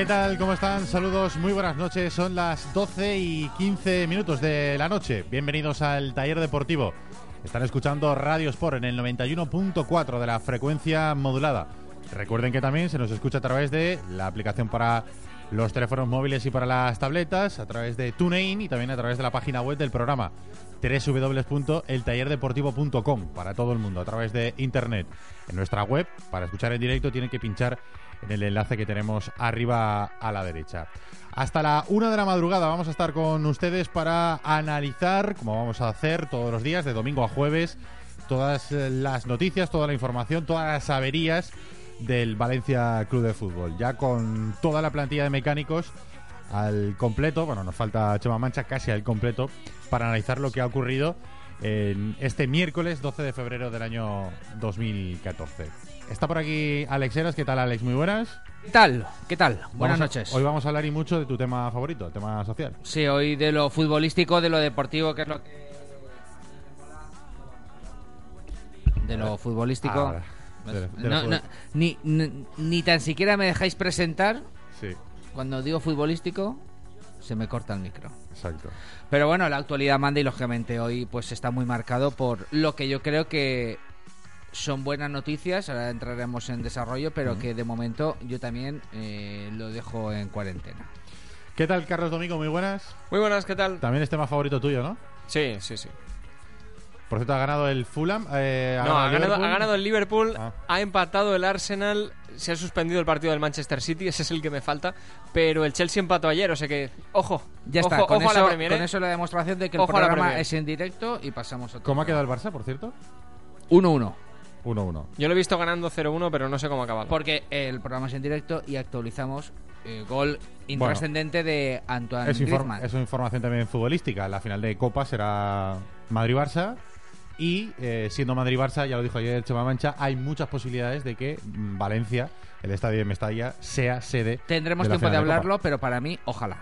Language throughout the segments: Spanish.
¿Qué tal? ¿Cómo están? Saludos, muy buenas noches. Son las 12 y 15 minutos de la noche. Bienvenidos al taller deportivo. Están escuchando Radio Sport en el 91.4 de la frecuencia modulada. Recuerden que también se nos escucha a través de la aplicación para los teléfonos móviles y para las tabletas, a través de TuneIn y también a través de la página web del programa www.eltallerdeportivo.com para todo el mundo a través de internet. En nuestra web, para escuchar en directo, tienen que pinchar en el enlace que tenemos arriba a la derecha. Hasta la una de la madrugada vamos a estar con ustedes para analizar, como vamos a hacer todos los días, de domingo a jueves, todas eh, las noticias, toda la información, todas las averías del Valencia Club de Fútbol. Ya con toda la plantilla de mecánicos al completo, bueno, nos falta Chema Mancha casi al completo, para analizar lo que ha ocurrido en este miércoles 12 de febrero del año 2014. Está por aquí Alex Heras, ¿qué tal Alex? Muy buenas. ¿Qué tal? ¿Qué tal? Buenas Vamos a- noches. Hoy vamos a hablar y mucho de tu tema favorito, el tema social. Sí, hoy de lo futbolístico, de lo deportivo, que es lo que... De lo futbolístico... Ahora, de- de lo No, fut- no, ni, ni, ni tan siquiera me dejáis presentar. Sí, Cuando digo futbolístico, se me corta el micro. exacto. Pero bueno, la actualidad manda y lógicamente hoy pues está muy marcado por lo que yo creo que son buenas noticias, ahora entraremos en desarrollo, pero que de momento yo también eh, lo dejo en cuarentena. ¿Qué tal Carlos Domingo? Muy buenas. Muy buenas, ¿qué tal? También es tema favorito tuyo, ¿no? Sí, sí, sí. Por cierto, ha ganado el Fulham. eh, No, ha el ganado, Liverpool. ha ganado el Liverpool, Ah. ha empatado el Arsenal, se ha suspendido el partido del Manchester City, ese es el que me falta, pero el Chelsea empató ayer, o sea que, ojo, Ya ojo, está, con, ojo a la eso, Premier, con ¿eh? eso la demostración de que el Ojo programa es en directo y pasamos a otro. ¿Cómo ha quedado el Barça, por cierto? 1-1. 1-1. Yo lo he visto ganando 0-1, pero no sé cómo ha acabado. Porque el programa es en directo y actualizamos el gol intrascendente de Antoine Es, Griezmann. es información también futbolística. La final de Copa será Madrid-Barça. Y eh, siendo Madrid-Barça, ya lo dijo ayer Chema Mancha, hay muchas posibilidades de que mm, Valencia, el estadio de Mestalla, sea sede. Tendremos de la tiempo de Copa. hablarlo, pero para mí, ojalá.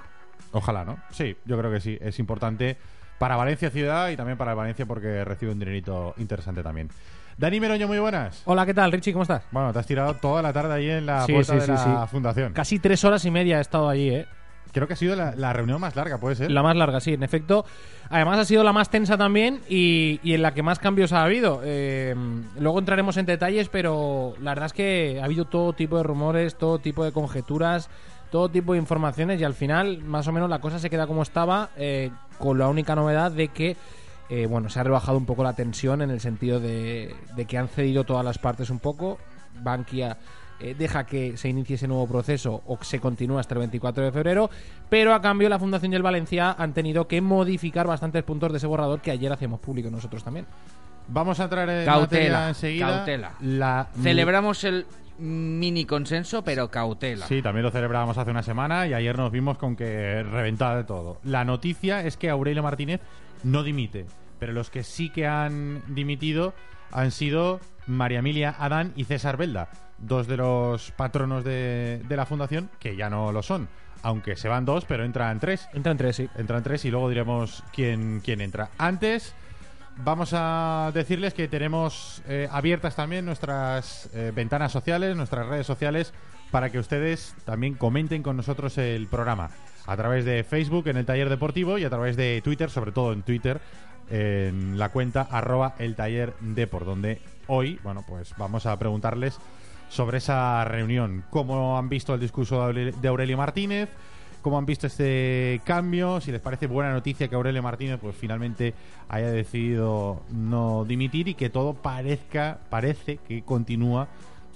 Ojalá, ¿no? Sí, yo creo que sí. Es importante para Valencia ciudad y también para Valencia porque recibe un dinerito interesante también. Dani Meroño, muy buenas. Hola, ¿qué tal, Richie? ¿Cómo estás? Bueno, te has tirado toda la tarde ahí en la Sí, puerta sí, de sí, la sí. fundación. Casi tres horas y media he estado allí, ¿eh? Creo que ha sido la, reunión más larga, ¿puede ser? La más larga, sí, en efecto. Además ha sido la más tensa también y, y en la que más cambios ha habido. Eh, luego entraremos en detalles, pero la verdad es que ha habido todo tipo de rumores, todo tipo de conjeturas, todo tipo de informaciones y al final más o menos la cosa se queda como estaba, eh, con la única novedad de que eh, bueno, se ha rebajado un poco la tensión en el sentido de, de que han cedido todas las partes un poco. Bankia eh, deja que se inicie ese nuevo proceso o que se continúe hasta el 24 de febrero, pero a cambio la Fundación y el Valencia han tenido que modificar bastantes puntos de ese borrador que ayer hacíamos público nosotros también. Vamos a entrar en Cautela, enseguida. cautela. La, Celebramos el mini consenso, pero cautela. Sí, también lo celebrábamos hace una semana y ayer nos vimos con que reventaba de todo. La noticia es que Aurelio Martínez no dimite, pero los que sí que han dimitido han sido María Emilia Adán y César Belda, dos de los patronos de, de la fundación que ya no lo son. Aunque se van dos, pero entran tres. Entra en tres, sí. Entran tres y luego diremos quién, quién entra. Antes, vamos a decirles que tenemos eh, abiertas también nuestras eh, ventanas sociales, nuestras redes sociales, para que ustedes también comenten con nosotros el programa. A través de Facebook en el Taller Deportivo y a través de Twitter, sobre todo en Twitter, en la cuenta arroba el taller por donde hoy, bueno, pues vamos a preguntarles sobre esa reunión, cómo han visto el discurso de Aurelio, Martínez, cómo han visto este cambio, si les parece buena noticia que Aurelio Martínez pues finalmente haya decidido no dimitir y que todo parezca, parece que continúa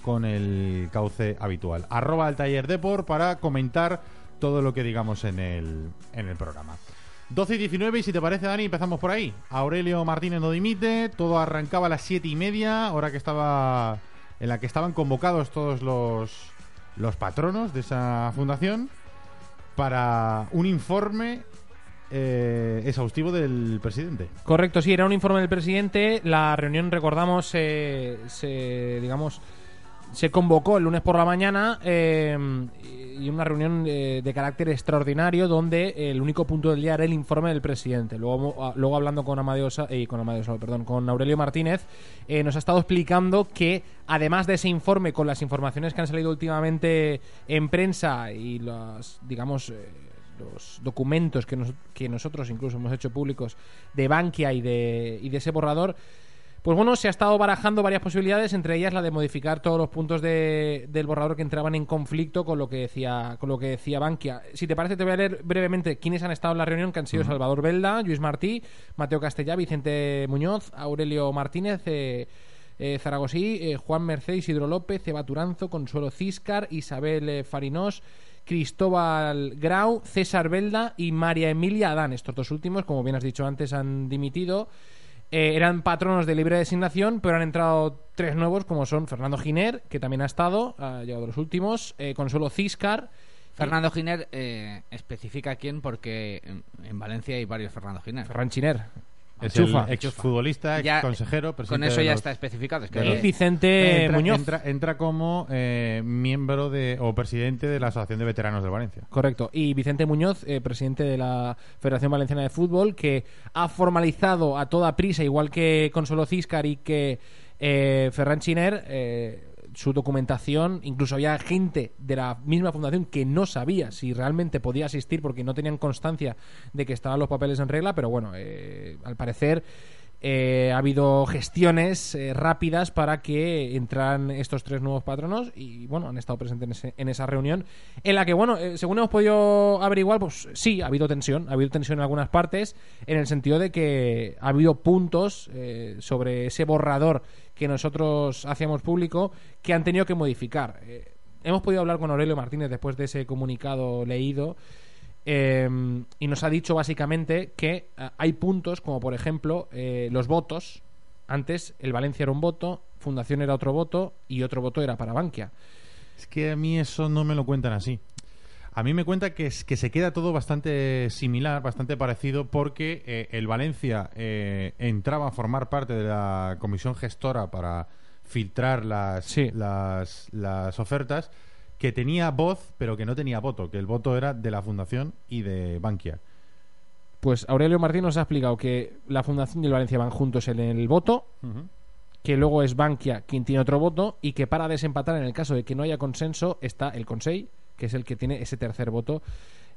con el cauce habitual. Arroba el taller Depor para comentar todo lo que digamos en el, en el programa. 12 y 19, y si te parece, Dani, empezamos por ahí. Aurelio Martínez no dimite, todo arrancaba a las 7 y media, hora que estaba en la que estaban convocados todos los, los patronos de esa fundación para un informe eh, exhaustivo del presidente. Correcto, sí, era un informe del presidente. La reunión, recordamos, eh, se, digamos, se convocó el lunes por la mañana eh, y una reunión eh, de carácter extraordinario donde el único punto del día era el informe del presidente. Luego, ah, luego hablando con Amadeo, eh, con Amadeo perdón, con Aurelio Martínez, eh, nos ha estado explicando que además de ese informe con las informaciones que han salido últimamente en prensa y las, digamos, los documentos que, nos- que nosotros incluso hemos hecho públicos de Bankia y de, y de ese borrador, pues bueno, se ha estado barajando varias posibilidades, entre ellas la de modificar todos los puntos de- del borrador que entraban en conflicto con lo que decía con lo que decía Bankia. Si te parece, te voy a leer brevemente quiénes han estado en la reunión, que han sido Salvador Belda, Luis Martí, Mateo Castellá, Vicente Muñoz, Aurelio Martínez, eh, eh, Zaragosí, eh, Juan Merced, Isidro López, Eva Turanzo, Consuelo Ciscar, Isabel eh, Farinós, Cristóbal Grau, César Belda y María Emilia Adán. Estos dos últimos, como bien has dicho antes, han dimitido. Eh, eran patronos de libre designación, pero han entrado tres nuevos, como son Fernando Giner, que también ha estado, ha llegado de los últimos, eh, Consuelo Ciscar. Fernando Giner eh, especifica quién porque en, en Valencia hay varios Fernando Giner. Ferran Chiner. Es Chufa. el exfutbolista, Ya, consejero, Con eso ya está especificado. Es que los- Vicente entra, Muñoz. entra- entra como eh, miembro de o presidente de la Asociación de Veteranos de Valencia. Correcto. Y Vicente Muñoz, eh, presidente de la Federación Valenciana de Fútbol, que ha formalizado a toda prisa, igual que Consuelo Ciscar y que eh, Ferran Chiner, eh, su documentación. Incluso había gente de la misma fundación que no sabía si realmente podía asistir porque no tenían constancia de que estaban los papeles en regla, pero bueno, eh, al parecer. eh, ha habido gestiones eh, rápidas para que entraran estos tres nuevos patronos y bueno, han estado presentes en, ese- en esa reunión en la que, bueno, eh, según hemos podido averiguar, pues sí, ha habido tensión, ha habido tensión en algunas partes en el sentido de que ha habido puntos eh, sobre ese borrador que nosotros hacíamos público que han tenido que modificar. Eh, hemos podido hablar con Aurelio Martínez después de ese comunicado leído eh, y nos ha dicho básicamente que eh, hay puntos como por ejemplo eh, los votos. Antes el Valencia era un voto, Fundación era otro voto y otro voto era para Bankia. Es que a mí eso no me lo cuentan así. A mí me cuenta que, es- que se queda todo bastante similar, bastante parecido, porque eh, el Valencia eh, entraba a formar parte de la comisión gestora para filtrar las, Sí. las, las ofertas, que tenía voz, pero que no tenía voto, que el voto era de la Fundación y de Bankia. Pues Aurelio Martín nos ha explicado que la Fundación y el Valencia van juntos en el voto, que luego es Bankia quien tiene otro voto y que para desempatar en el caso de que no haya consenso está el Consejo, que es el que tiene ese tercer voto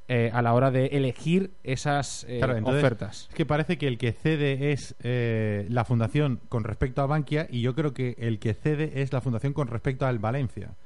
eh, a la hora de elegir esas eh, Claro, entonces, ofertas. Es que parece que el que cede es eh, la fundación con respecto a Bankia y yo creo que el que cede es la fundación con respecto al Valencia.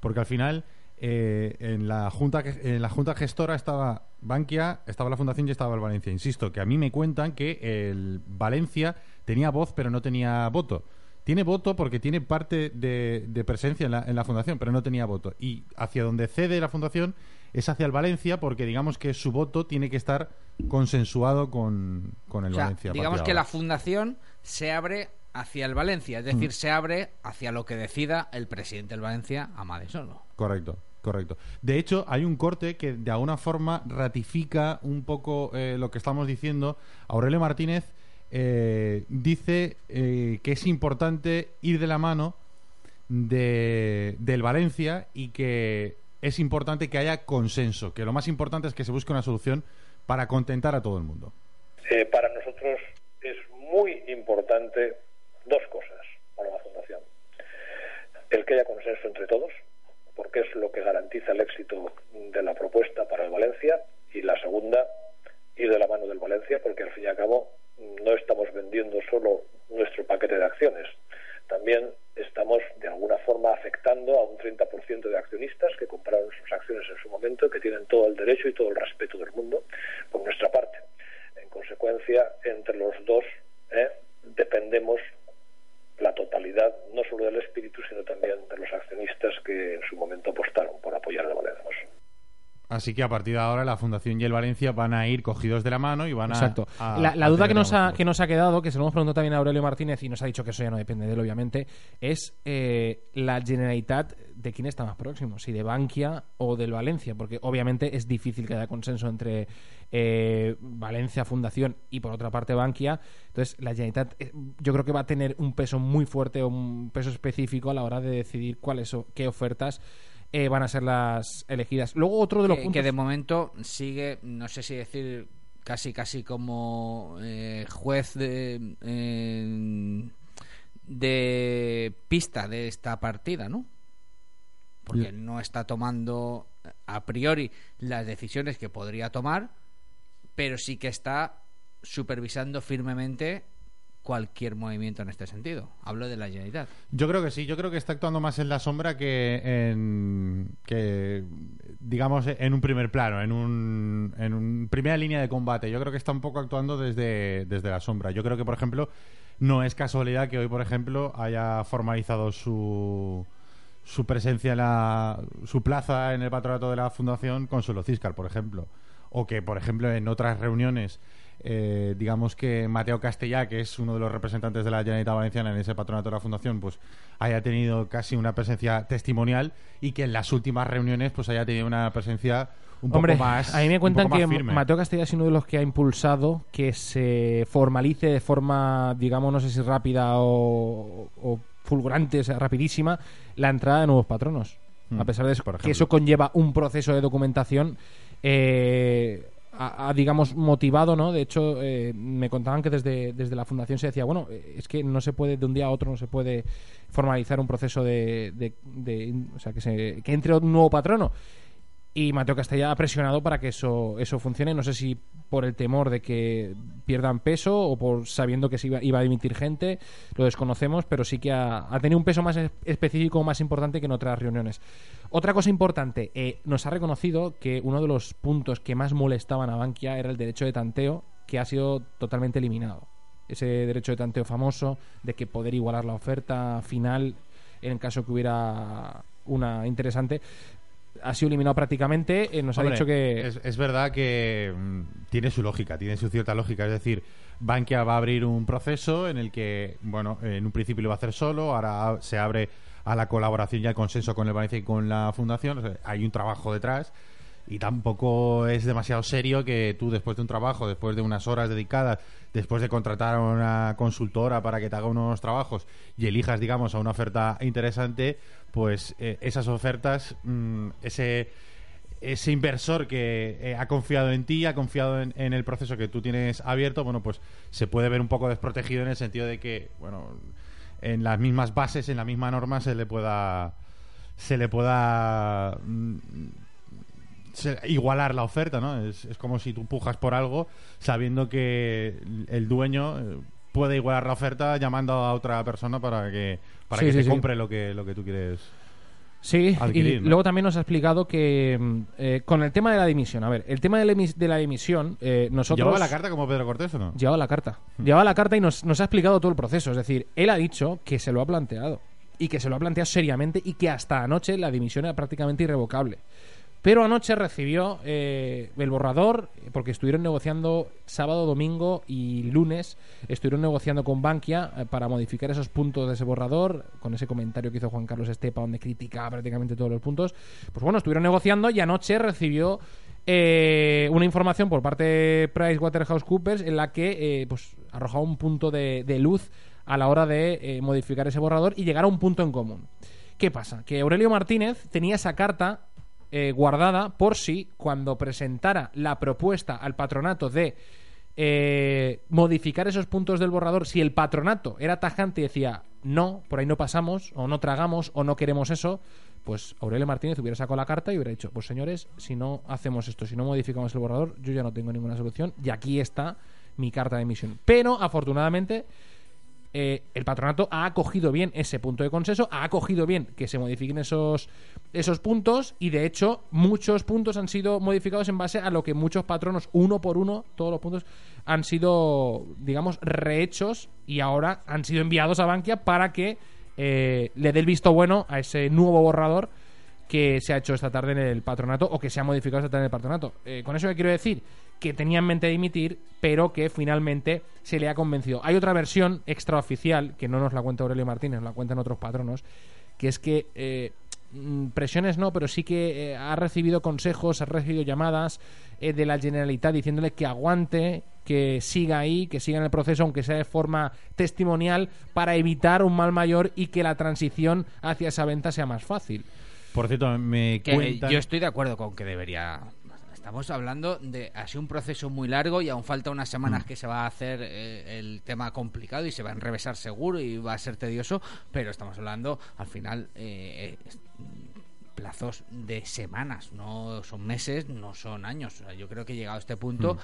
Porque al final eh, en, la junta, en la junta gestora estaba Bankia, estaba la fundación y estaba el Valencia. Insisto, que a mí me cuentan que el Valencia tenía voz pero no tenía voto. Tiene voto porque tiene parte de, de presencia en la, en la fundación, pero no tenía voto. Y hacia donde cede la fundación es hacia el Valencia porque digamos que su voto tiene que estar consensuado con, con el O sea, Valencia. digamos que la fundación se abre hacia el Valencia, es Mm. decir, se abre hacia lo que decida el presidente del Valencia, Amade Solo. Correcto, correcto. De hecho, hay un corte que de alguna forma ratifica un poco eh, lo que estamos diciendo. Aurelio Martínez eh, dice eh, que es importante ir de la mano de, del Valencia y que es importante que haya consenso, que lo más importante es que se busque una solución para contentar a todo el mundo. Eh, para nosotros es muy importante dos cosas para la Fundación. El que haya consenso entre todos, porque es lo que garantiza el éxito de la propuesta para el Valencia, y la segunda, ir de la mano del Valencia, porque al fin y al cabo no estamos vendiendo solo nuestro paquete de acciones, también estamos de alguna forma afectando a un 30% de accionistas que compraron sus acciones en su momento, que tienen todo el derecho y todo el respeto del mundo por nuestra parte. En consecuencia, entre los dos ¿eh? dependemos la totalidad, no solo del espíritu, sino también de los accionistas que en su momento apostaron por apoyar el Valencia. Así que a partir de ahora la Fundación y el Valencia van a ir cogidos de la mano y van a. Exacto. a- la la a duda que nos, ha, que nos ha quedado, que se lo hemos preguntado también a Aurelio Martínez y nos ha dicho que eso ya no depende de él, obviamente, es eh, la Generalitat de quién está más próximo, si de Bankia o del Valencia, porque obviamente es difícil que haya consenso entre eh, Valencia Fundación y por otra parte Bankia. Entonces, la Generalitat eh, yo creo que va a tener un peso muy fuerte o un peso específico a la hora de decidir cuáles o qué ofertas eh, van a ser las elegidas. Luego otro de los que, puntos que de momento sigue, no sé si decir casi casi como eh, juez de, eh, de pista de esta partida, ¿no? Porque no está tomando a priori las decisiones que podría tomar, pero sí que está supervisando firmemente cualquier movimiento en este sentido. Hablo de la Generalitat. Yo creo que sí, yo creo que está actuando más en la sombra que en. que digamos en un primer plano, en un. en un primera línea de combate. Yo creo que está un poco actuando desde, desde la sombra. Yo creo que, por ejemplo, no es casualidad que hoy, por ejemplo, haya formalizado su su presencia en la su plaza en el patronato de la fundación con Solo Ciscar, por ejemplo, o que por ejemplo en otras reuniones eh, digamos que Mateo Castellá, que es uno de los representantes de la Generalitat Valenciana en ese patronato de la fundación, pues haya tenido casi una presencia testimonial y que en las últimas reuniones pues haya tenido una presencia un Hombre, poco más a mí me cuentan que. Mateo Castella es uno de los que ha impulsado que se formalice de forma, digamos, no sé si rápida o, o fulgurante, o sea, rapidísima, la entrada de nuevos patronos. Mm, a pesar de eso, por que eso conlleva un proceso de documentación, eh, ha, ha, digamos, motivado, ¿no? De hecho, eh, me contaban que desde, desde la fundación se decía, bueno, eh, es que no se puede, de un día a otro no se puede formalizar un proceso de, de- de- o sea, que, se, que entre un nuevo patrono. Y Mateo Castella ha presionado para que eso, eso funcione. No sé si por el temor de que pierdan peso o por sabiendo que se iba, iba a dimitir gente, lo desconocemos, pero sí que ha, ha tenido un peso más es- específico, más importante que en otras reuniones. Otra cosa importante, eh, nos ha reconocido que uno de los puntos que más molestaban a Bankia era el derecho de tanteo, que ha sido totalmente eliminado. Ese derecho de tanteo famoso de que poder igualar la oferta final en caso que hubiera una interesante ha sido eliminado prácticamente. Eh, nos Hombre, ha dicho que. es, es verdad que mm, tiene su lógica, tiene su cierta lógica. Es decir, Bankia va a abrir un proceso en el que, bueno, en un principio lo va a hacer solo, ahora se abre a la colaboración y al consenso con el Valencia y con la Fundación. O sea, hay un trabajo detrás y tampoco es demasiado serio que tú después de un trabajo, después de unas horas dedicadas, después de contratar a una consultora para que te haga unos trabajos y elijas, digamos, a una oferta interesante, pues eh, esas ofertas, mm, ese ese inversor que eh, ha confiado en ti, ha confiado en, el proceso que tú tienes abierto, bueno, pues se puede ver un poco desprotegido en el sentido de que, bueno, en las mismas bases, en la misma norma se le pueda se le pueda mm, igualar la oferta, ¿no? Es, es como si tú pujas por algo sabiendo que el dueño eh, puede igualar la oferta llamando a otra persona para que para Sí, que sí, te sí. compre lo que lo que tú quieres. Sí, adquirir, y ¿no? luego también nos ha explicado que mm, eh, con el tema de la dimisión, a ver, el tema de la, emis- de la dimisión, eh, nosotros... ¿Llevaba la carta como Pedro Cortés o no? Llevaba la carta. Llevaba la carta y nos, nos ha explicado todo el proceso. Es decir, él ha dicho que se lo ha planteado. Y que se lo ha planteado seriamente y que hasta anoche la dimisión era prácticamente irrevocable. Pero anoche recibió eh, el borrador, porque estuvieron negociando sábado, domingo y lunes, estuvieron negociando con Bankia eh, para modificar esos puntos de ese borrador, con ese comentario que hizo Juan Carlos Estepa, donde criticaba prácticamente todos los puntos. Pues bueno, estuvieron negociando y anoche recibió eh, una información por parte de PricewaterhouseCoopers en la que eh, pues arrojaba un punto de, luz a la hora de modificar ese borrador y llegar a un punto en común. ¿Qué pasa? Que Aurelio Martínez tenía esa carta eh, guardada por si cuando presentara la propuesta al patronato de eh, modificar esos puntos del borrador, si el patronato era tajante y decía no, por ahí no pasamos, o no tragamos, o no queremos eso, pues Aurelio Martínez hubiera sacado la carta y hubiera dicho, pues señores, si no hacemos esto, si no modificamos el borrador, yo ya no tengo ninguna solución y aquí está mi carta de emisión. Pero afortunadamente eh, el patronato ha acogido bien ese punto de consenso, ha acogido bien que se modifiquen esos, esos puntos y de hecho muchos puntos han sido modificados en base a lo que muchos patronos, uno por uno, todos los puntos han sido, digamos, rehechos y ahora han sido enviados a Bankia para que eh, le dé el visto bueno a ese nuevo borrador que se ha hecho esta tarde en el patronato o que se ha modificado esta tarde en el patronato. Eh, con eso que quiero decir que tenía en mente dimitir, pero que finalmente se le ha convencido. Hay otra versión extraoficial, que no nos la cuenta Aurelio Martínez, nos la cuentan otros patronos, que es que eh, mm, presiones no, pero sí que eh, ha recibido consejos, ha recibido llamadas eh, de la Generalitat diciéndole que aguante, que siga ahí, que siga en el proceso, aunque sea de forma testimonial, para evitar un mal mayor y que la transición hacia esa venta sea más fácil. Por cierto, me Que cuentan... yo estoy de acuerdo con que debería. Estamos hablando de así un proceso muy largo y aún falta unas semanas Mm. que se va a hacer eh, el tema complicado y se va a enrevesar seguro y va a ser tedioso, pero estamos hablando al final eh, eh, plazos de semanas, no son meses, no son años. O sea, yo creo que llegado a este punto Mm.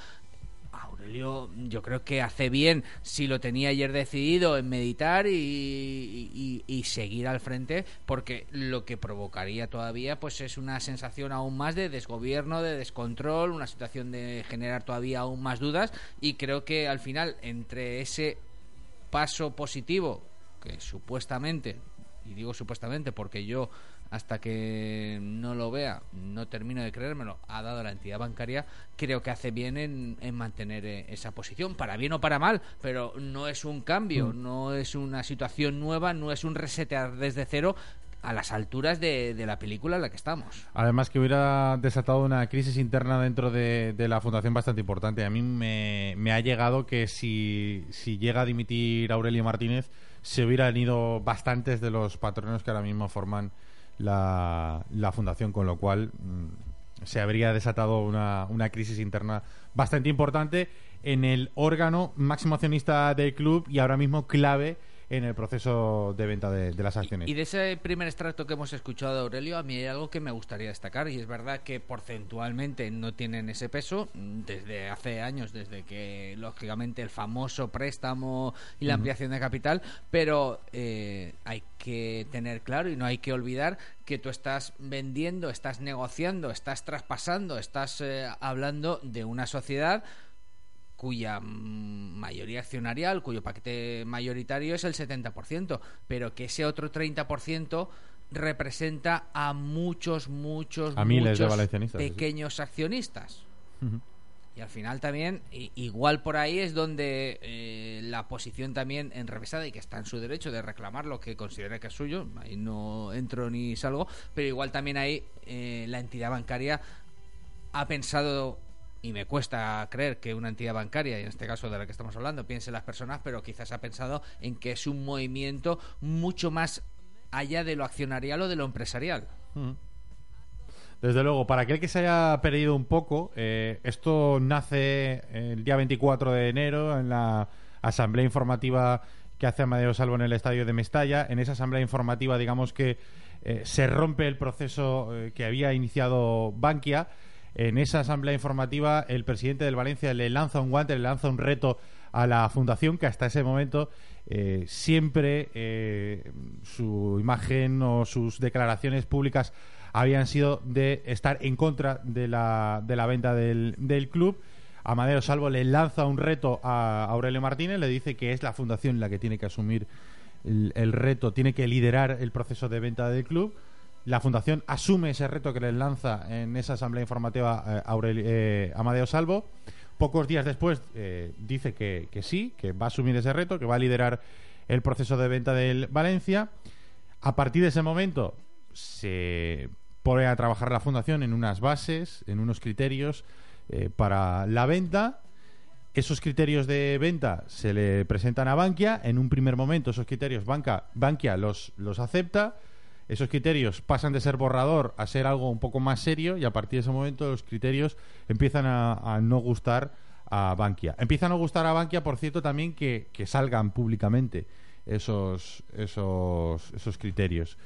Aurelio, yo creo que hace bien, si lo tenía ayer decidido, en meditar y, y- seguir al frente, porque lo que provocaría todavía pues es una sensación aún más de desgobierno, de descontrol, una situación de generar todavía aún más dudas y creo que al final entre ese paso positivo que supuestamente, y digo supuestamente porque yo hasta que no lo vea, no termino de creérmelo, ha dado la entidad bancaria, creo que hace bien en, en mantener eh, esa posición, para bien o para mal, pero no es un cambio, no es una situación nueva, no es un resetear desde cero a las alturas de, de la película en la que estamos. Además que hubiera desatado una crisis interna dentro de, de la fundación bastante importante. A mí me, me ha llegado que si, si llega a dimitir Aurelio Martínez, se hubieran ido bastantes de los patronos que ahora mismo forman la, la fundación, con lo cual mm, se habría desatado una, una crisis interna bastante importante en el órgano máximo accionista del club y ahora mismo clave en el proceso de venta de, de las acciones. Y de ese primer extracto que hemos escuchado de Aurelio, a mí hay algo que me gustaría destacar, y es verdad que porcentualmente no tienen ese peso mm, desde hace años, desde que, lógicamente, el famoso préstamo y la ampliación de capital, pero eh, hay que tener claro y no hay que olvidar que tú estás vendiendo, estás negociando, estás traspasando, estás eh, hablando de una sociedad cuya mayoría accionarial, cuyo paquete mayoritario es el 70%, pero que ese otro 30% representa a muchos, muchos, A miles de valencianistas, sí. pequeños accionistas. Y al final también, igual por ahí es donde eh, la posición también enrevesada y que está en su derecho de reclamar lo que considere que es suyo, ahí no entro ni salgo, pero igual también ahí eh, la entidad bancaria ha pensado, y me cuesta creer que una entidad bancaria, y en este caso de la que estamos hablando, piense en las personas, pero quizás ha pensado en que es un movimiento mucho más allá de lo accionarial o de lo empresarial. Desde luego, para aquel que se haya perdido un poco, eh, esto nace el día 24 de enero en la asamblea informativa que hace Amadeo Salvo en el estadio de Mestalla. En esa asamblea informativa, digamos que eh, se rompe el proceso eh, que había iniciado Bankia. En esa asamblea informativa, el presidente del Valencia le lanza un guante, le lanza un reto a la fundación que hasta ese momento eh, siempre eh, su imagen o sus declaraciones públicas habían sido de estar en contra de la, de la venta del, del club. Amadeo Salvo le lanza un reto a Aurelio Martínez, le dice que es la fundación la que tiene que asumir el, el reto, tiene que liderar el proceso de venta del club. La fundación asume ese reto que le lanza en esa asamblea informativa eh, eh, Amadeo Salvo. Pocos días después eh, dice que, que sí, que va a asumir ese reto, que va a liderar el proceso de venta del Valencia. A partir de ese momento se pone a trabajar la fundación en unas bases, en unos criterios para la venta. Esos criterios de venta se le presentan a Bankia. En un primer momento esos criterios Banca, Bankia los, los acepta. Esos criterios pasan de ser borrador a ser algo un poco más serio y a partir de ese momento los criterios empiezan a, no gustar a Bankia. Empieza a no gustar a Bankia, por cierto, también que, que salgan públicamente esos, esos, esos criterios.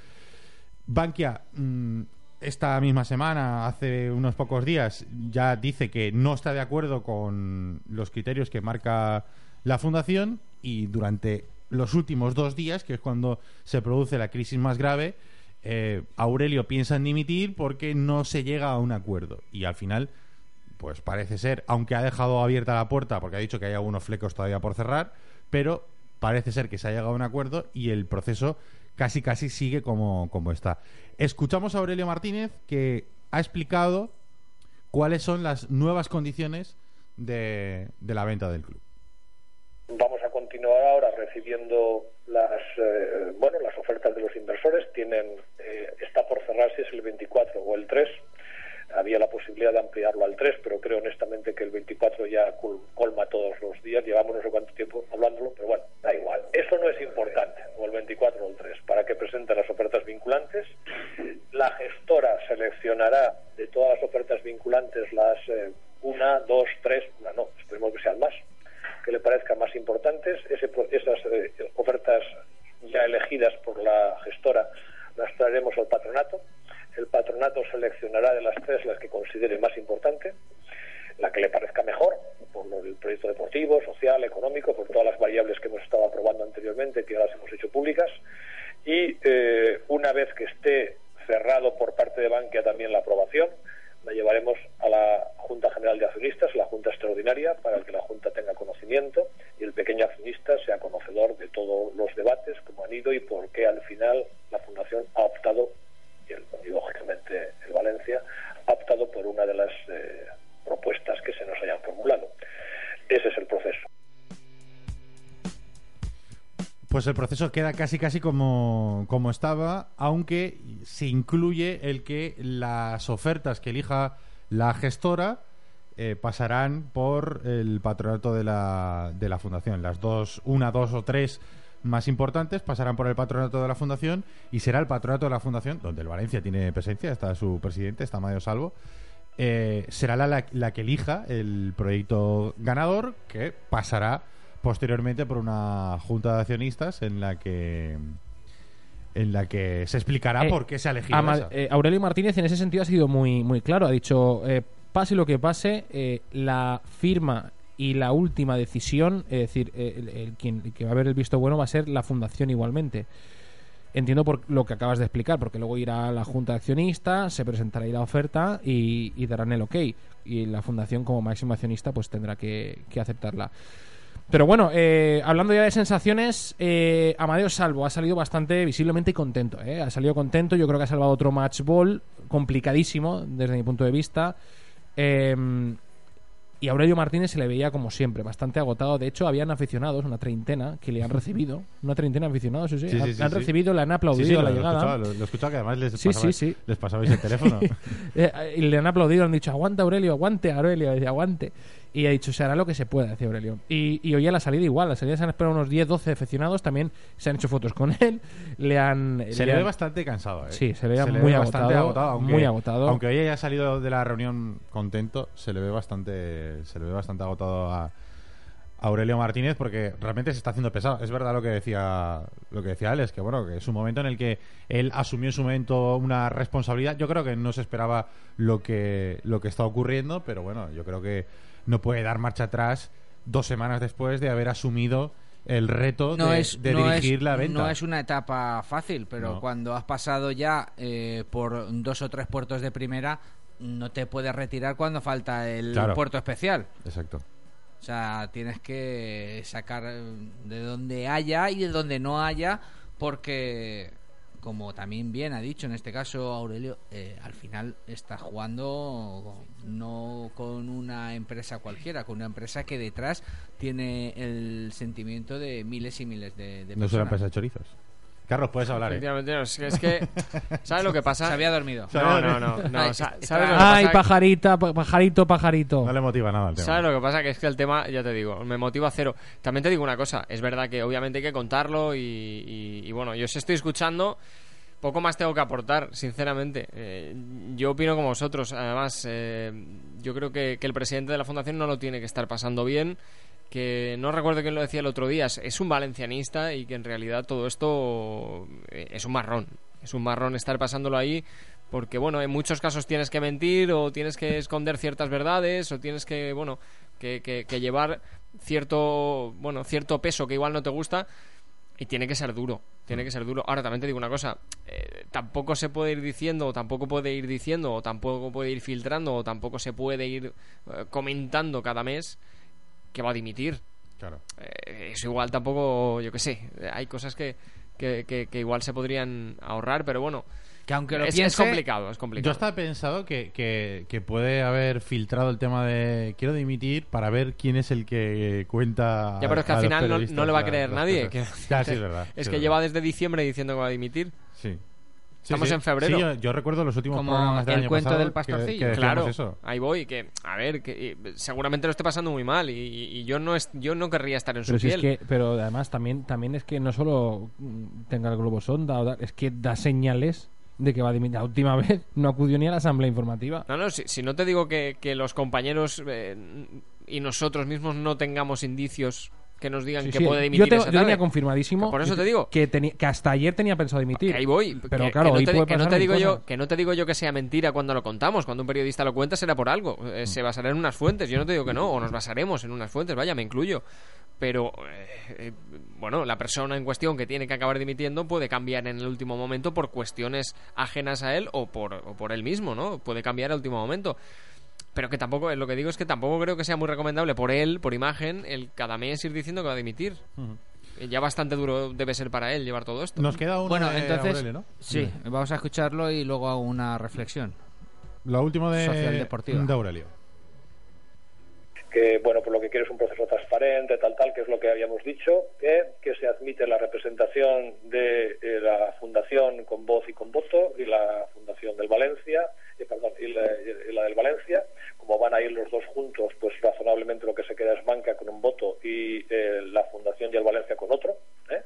Bankia mm, esta misma semana, hace unos pocos días, ya dice que no está de acuerdo con los criterios que marca la fundación y durante los últimos dos días, que es cuando se produce la crisis más grave, eh, Aurelio piensa en dimitir porque no se llega a un acuerdo. Y al final, pues parece ser, aunque ha dejado abierta la puerta porque ha dicho que hay algunos flecos todavía por cerrar, pero parece ser que se ha llegado a un acuerdo y el proceso casi casi sigue como, como está. Escuchamos a Aurelio Martínez que ha explicado cuáles son las nuevas condiciones de, de la venta del club. Vamos a continuar ahora recibiendo las eh, bueno las ofertas de los inversores. Tienen eh, está por cerrar si es el 24 o el 3. Había la posibilidad de ampliarlo al 3, pero creo honestamente que el 24 ya col- colma todos los días. Llevamos no sé cuánto tiempo hablándolo, pero bueno, da igual. Eso no es importante, o el 24 o el 3, para que presenten las ofertas proceso queda casi casi como, como estaba, aunque se incluye el que las ofertas que elija la gestora eh, pasarán por el patronato de la, de la fundación. Las dos, una, dos o tres más importantes pasarán por el patronato de la fundación y será el patronato de la fundación, donde el Valencia tiene presencia, está su presidente, está Mario Salvo, eh, será la, la, la que elija el proyecto ganador que pasará posteriormente por una junta de accionistas en la que en la que se explicará Eh, por qué se ha elegido Ama- esa. eh, Aurelio Martínez en ese sentido ha sido muy, muy claro. Ha dicho, eh, pase lo que pase, la firma y la última decisión, es decir, el, el quien el que va a ver el visto bueno va a ser la fundación igualmente. Entiendo por lo que acabas de explicar, porque luego irá la junta de accionistas, se presentará ahí la oferta y, y darán el ok. Y la fundación como máximo accionista pues tendrá que, que aceptarla. Pero bueno, eh, hablando ya de sensaciones, eh, Amadeo Salvo ha salido bastante visiblemente contento. ¿eh? Ha salido contento, yo creo que ha salvado otro match ball complicadísimo desde mi punto de vista. Eh, y Aurelio Martínez se le veía como siempre, bastante agotado. De hecho, habían aficionados, una treintena, que le han recibido. Una treintena de aficionados, sí, sí. Sí, sí, han sí, recibido, le han aplaudido a la lo, lo llegada. escuchaba, lo, lo escuchaba, que además les, Sí, pasabais, sí, sí. les pasabais el teléfono. Eh, y le han aplaudido, han dicho, aguanta Aurelio, aguante Aurelio, aguante. Y ha dicho, se hará lo que se pueda, decía Aurelio. Y, y hoy a la salida igual, a la salida se han esperado unos 10, 12 aficionados, también se han hecho fotos con él, le han... se le le ve han- bastante cansado. ¿eh? Sí, se le ve ve muy bastante agotado, aunque, muy agotado. Aunque hoy haya salido de la reunión contento, se le ve bastante, se le ve bastante agotado a, a Aurelio Martínez porque realmente se está haciendo pesado. Es verdad lo que decía lo que decía Alex, que bueno, que es un momento en el que él asumió en su momento una responsabilidad. Yo creo que no se esperaba lo que lo que está ocurriendo, pero bueno, yo creo que no puede dar marcha atrás dos semanas después de haber asumido el reto no de, es, de no dirigir es- la venta. No es una etapa fácil, pero No. cuando has pasado ya eh, por dos o tres puertos de primera, no te puedes retirar cuando falta el Claro. puerto especial. Exacto. O sea, tienes que sacar eh, de donde haya y de donde no haya, porque, como también bien ha dicho en este caso Aurelio, eh, al final está jugando no con una empresa cualquiera, con una empresa que detrás tiene el sentimiento de miles y miles de, de No es una personas. empresa de chorizos. Carlos, puedes hablar, ¿eh? Efectivamente, no, es que, es que ¿sabes lo que pasa? Se había dormido. No, no, no, no, Ay, sa- está- ¿sabes lo que Ay, pasa? pajarita, pa- pajarito, pajarito. No le motiva nada el tema. ¿Sabes lo que pasa? Que es que el tema, ya te digo, me motiva cero. También te digo una cosa, es verdad que obviamente hay que contarlo y, y- y bueno, yo os estoy escuchando, poco más tengo que aportar, sinceramente. Eh, yo opino como vosotros, además, eh, yo creo que, que el presidente de la fundación no lo tiene que estar pasando bien, que no recuerdo quién lo decía el otro día, es- un valencianista y que en realidad todo esto eh, es un marrón. Es un marrón estar pasándolo ahí porque bueno, en muchos casos tienes que mentir o tienes que esconder ciertas verdades o tienes que, bueno, que, que- que llevar cierto, bueno, cierto peso que igual no te gusta y tiene que ser duro, tiene que ser duro. Ahora también te digo una cosa, eh, tampoco se puede ir diciendo, o tampoco puede ir diciendo, o tampoco puede ir filtrando, o tampoco se puede ir eh, comentando cada mes que va a dimitir. Claro. Eh, eso igual tampoco, yo qué sé, hay cosas que, que, que- que igual se podrían ahorrar, pero bueno, Que aunque lo es, es complicado, es complicado. Yo estaba pensado que, que, que puede haber filtrado el tema de quiero dimitir para ver quién es el que cuenta. Ya, pero es que al final no, le va a creer nadie. que- Ya, sí, es verdad. Es sí, que verdad. lleva desde diciembre diciendo que va a dimitir. Sí. Estamos en febrero. Sí, yo, yo recuerdo los últimos Como programas del el año cuento pasado del pastorcillo. que Claro, eso. ahí voy. Que, a ver, que seguramente lo esté pasando muy mal y, y- yo no es, yo no querría estar en su si es piel. que, pero además también, también es que no solo mm, tenga el globo sonda, es que da señales de que va a dimitir. La última vez no acudió ni a la asamblea informativa. No, no, si, si no te digo que, que los compañeros eh, y nosotros mismos no tengamos indicios que nos digan Sí, que sí, puede yo, dimitir tengo- esa yo tenía confirmadísimo. Por eso te digo. Que, que hasta ayer tenía pensado dimitir. Que ahí voy. Pero que, claro, que no hoy te, puede que no te digo yo que no te digo yo que sea mentira cuando lo contamos. Cuando un periodista lo cuenta será por algo. Mm. Eh, se basará en unas fuentes. Yo no te digo que no, o nos basaremos en unas fuentes. Vaya, me incluyo. Pero eh, eh, bueno, la persona en cuestión que tiene que acabar dimitiendo puede cambiar en el último momento por cuestiones ajenas a él o por, o por él mismo, ¿no? Puede cambiar al último momento. Pero que tampoco, eh, lo que digo es que tampoco creo que sea muy recomendable por él, por imagen, el cada mes ir diciendo que va a dimitir. Eh, Ya bastante duro debe ser para él llevar todo esto. Nos queda uno Bueno, de entonces, Aurelio, ¿no? sí, vamos a escucharlo y luego hago una reflexión. Lo último de, Social deportiva. de Aurelio. que bueno por lo que quiere es un proceso transparente tal tal que es lo que habíamos dicho que, que se admite la representación de eh, la fundación con voz y con voto y la fundación del Valencia eh, perdón, y la, y la del Valencia como van a ir los dos juntos pues razonablemente lo que se queda es banca con un voto y eh, la fundación y el Valencia con otro ¿eh?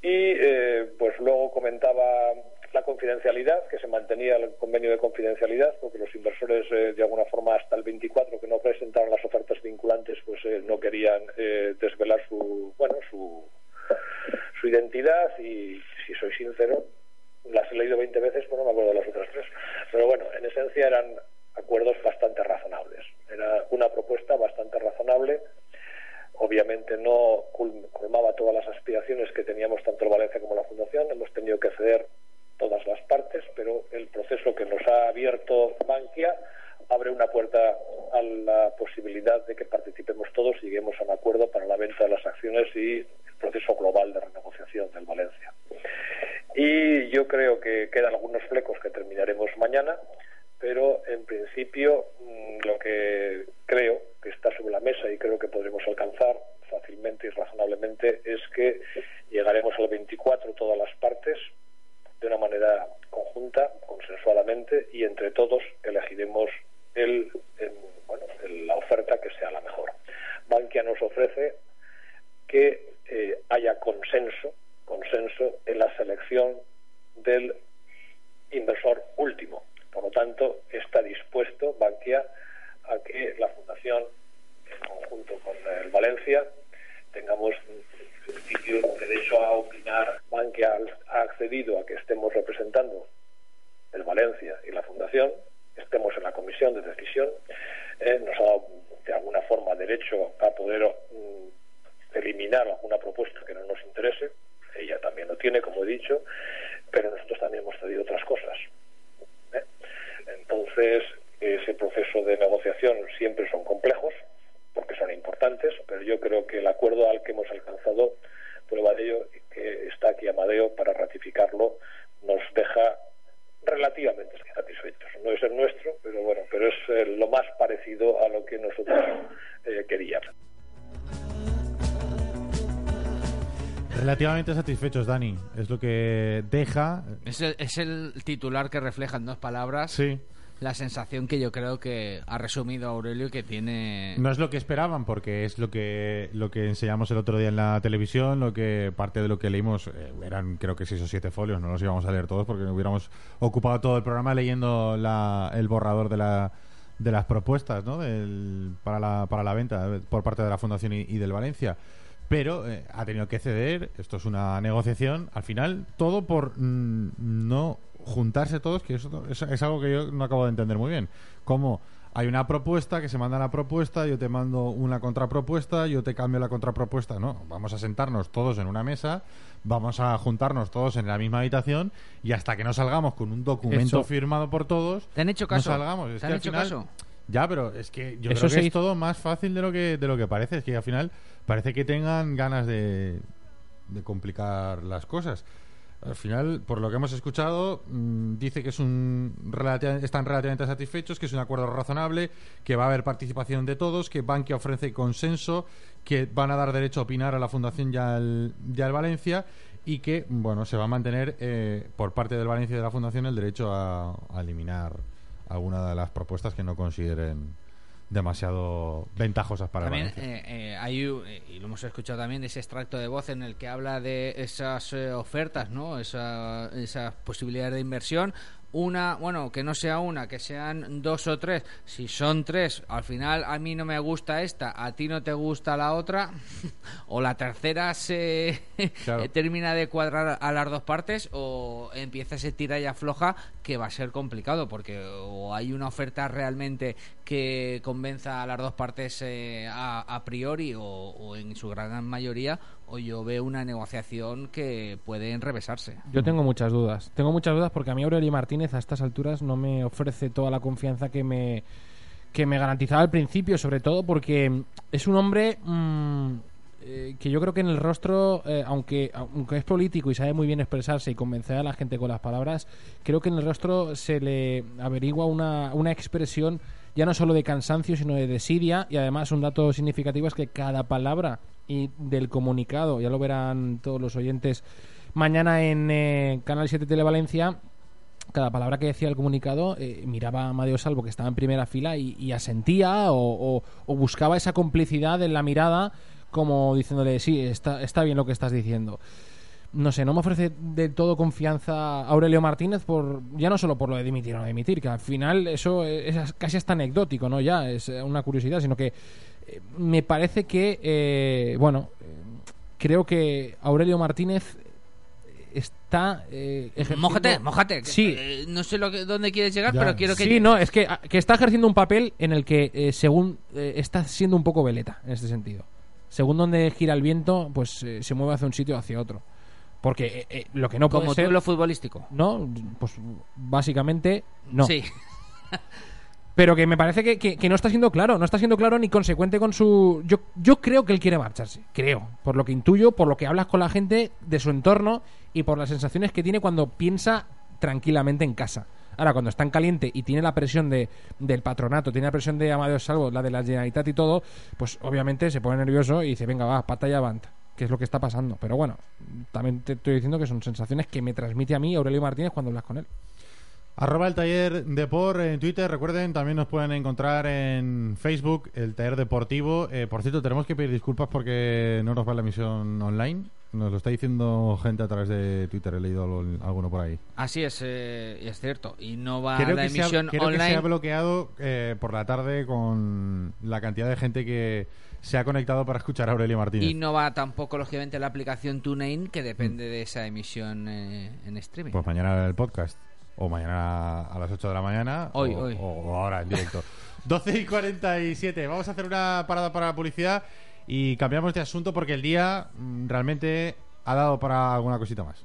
Y eh, pues luego comentaba la confidencialidad, que se mantenía el convenio de confidencialidad, porque los inversores eh, de alguna forma hasta el 24 que no presentaron las ofertas vinculantes, pues eh, no querían desvelar su, bueno, su, su identidad y si soy sincero, las he leído 20 veces, pero no me acuerdo de las otras tres. Pero bueno, en esencia eran acuerdos bastante razonables. Era una propuesta bastante razonable obviamente no colmaba todas las aspiraciones que teníamos tanto el Valencia como la Fundación. Hemos tenido que ceder todas las partes, pero el proceso que nos ha abierto Bankia abre una puerta a la posibilidad de que participemos todos y lleguemos a un acuerdo para la venta de las acciones y el proceso global de renegociación del Valencia. Y yo creo que quedan algunos flecos que terminaremos mañana, pero en principio mm, lo que creo que está sobre la mesa y creo que podremos alcanzar fácilmente y razonablemente es que llegaremos al 24 todas las partes de una manera conjunta, consensuadamente y entre todos elegiremos el, bueno, la oferta que sea la mejor. Bankia nos ofrece que eh, haya consenso, consenso en la selección del inversor último. Por lo tanto, está dispuesto Bankia a que la Fundación, en conjunto con el Valencia, tengamos derecho a opinar. Bankia ha accedido a que estemos representando el Valencia y la Fundación, estemos en la comisión de decisión, eh, nos ha dado de alguna forma derecho a poder Relativamente satisfechos, Dani. Es lo que deja. Es el, es el titular que refleja en dos palabras Sí. la sensación que yo creo que ha resumido Aurelio que tiene... No es lo que esperaban, porque es lo que lo que enseñamos el otro día en la televisión, lo que parte de lo que leímos eh, eran creo que seis o siete folios, no los íbamos a leer todos porque hubiéramos ocupado todo el programa leyendo la, el borrador de la de las propuestas ¿no? Del- para, la, para la venta eh, por parte de la Fundación y, y del Valencia. Pero eh, ha tenido que ceder, esto es una negociación, al final todo por mm, no juntarse todos, que eso es, es algo que yo no acabo de entender muy bien. Como hay una propuesta, que se manda la propuesta, yo te mando una contrapropuesta, yo te cambio la contrapropuesta. No, vamos a sentarnos todos en una mesa, vamos a juntarnos todos en la misma habitación y hasta que no salgamos con un documento Eso. firmado por todos, ¿Te han hecho caso? no salgamos. Es ¿Te que han al hecho final- caso? Ya, pero es que yo Eso creo que es hizo- todo más fácil de lo que de lo que parece. Es que al final parece que tengan ganas de, de complicar las cosas. Al final, por lo que hemos escuchado, mm, dice que es un están relativamente satisfechos, que es un acuerdo razonable, que va a haber participación de todos, que Bankia ofrece consenso, que van a dar derecho a opinar a la Fundación y al, y al Valencia y que, bueno, se va a mantener eh, por parte del Valencia y de la Fundación el derecho a, a eliminar alguna de las propuestas que no consideren demasiado ventajosas para También el eh, eh, hay, eh, y lo hemos escuchado también, ese extracto de voz en el que habla de esas eh, ofertas, ¿no? Esa, esas posibilidades de inversión. Una, bueno, que no sea una, que sean dos o tres. Si son tres, al final a mí no me gusta esta, a ti no te gusta la otra, o la tercera se Claro. termina de cuadrar a las dos partes, o empieza ese tira y afloja que va a ser complicado, porque o hay una oferta realmente que convenza a las dos partes eh, a, a priori, o, o en su gran mayoría, o yo veo una negociación que puede enrevesarse. Yo tengo muchas dudas. Tengo muchas dudas porque a mí Aurelio Martínez a estas alturas no me ofrece toda la confianza que me que me garantizaba al principio, sobre todo porque es un hombre mm, eh, que yo creo que en el rostro, eh, aunque, aunque es político y sabe muy bien expresarse y convencer a la gente con las palabras, creo que en el rostro se le averigua una, una expresión ya no solo de cansancio, sino de desidia y además un dato significativo es que cada palabra y del comunicado, ya lo verán todos los oyentes. Mañana en eh, Canal 7 Televalencia, cada palabra que decía el comunicado eh, miraba a Amadeo Salvo que estaba en primera fila y, asentía o, buscaba esa complicidad en la mirada como diciéndole sí, está, está bien lo que estás diciendo. No sé, no me ofrece de todo confianza Aurelio Martínez por ya no solo por lo de dimitir o no dimitir, que al final eso es casi hasta anecdótico, no ya es una curiosidad, sino que me parece que eh, bueno, creo que Aurelio Martínez está eh, ejerciendo- Mójate, mójate. Sí, eh, no sé lo que, dónde quieres llegar, Ya. pero quiero que... Sí, no, es que, que está ejerciendo un papel en el que, eh, según eh, está siendo un poco veleta, en este sentido. Según donde gira el viento, pues se mueve hacia un sitio o hacia otro. Porque lo que no puede Como ser... lo futbolístico. No, pues básicamente no. Sí. Pero que me parece que, que- no está siendo claro, no está siendo claro ni consecuente con su... Yo, yo creo que él quiere marcharse, creo, por lo que intuyo, por lo que hablas con la gente de su entorno y por las sensaciones que tiene cuando piensa tranquilamente en casa. Ahora, cuando está en caliente y tiene la presión de, del patronato, tiene la presión de Amadeo Salvo, la de la Generalitat y todo, pues obviamente se pone nervioso y dice, venga, va, pata y avanta, que es lo que está pasando. Pero bueno, también te estoy diciendo que son sensaciones que me transmite a mí Aurelio Martínez cuando hablas con él. Arroba el taller Depor en Twitter. Recuerden, también nos pueden encontrar en Facebook, el taller deportivo. Eh, por cierto, tenemos que pedir disculpas porque no nos va la emisión online. Nos lo está diciendo gente a través de Twitter. He leído alguno por ahí. Así es, eh, es cierto. Y no va Creo, la que se, ha, emisión creo que online. se ha bloqueado eh, por la tarde con la cantidad de gente que se ha conectado para escuchar a Aurelio Martínez. Y no va tampoco, lógicamente, la aplicación TuneIn, que depende de esa emisión eh, en streaming. Pues mañana el podcast. O mañana a las 8 de la mañana. Hoy, o, hoy. o ahora en directo. 12 y 47. Vamos a hacer una parada para la publicidad y cambiamos de asunto porque el día mm, realmente ha dado para alguna cosita más.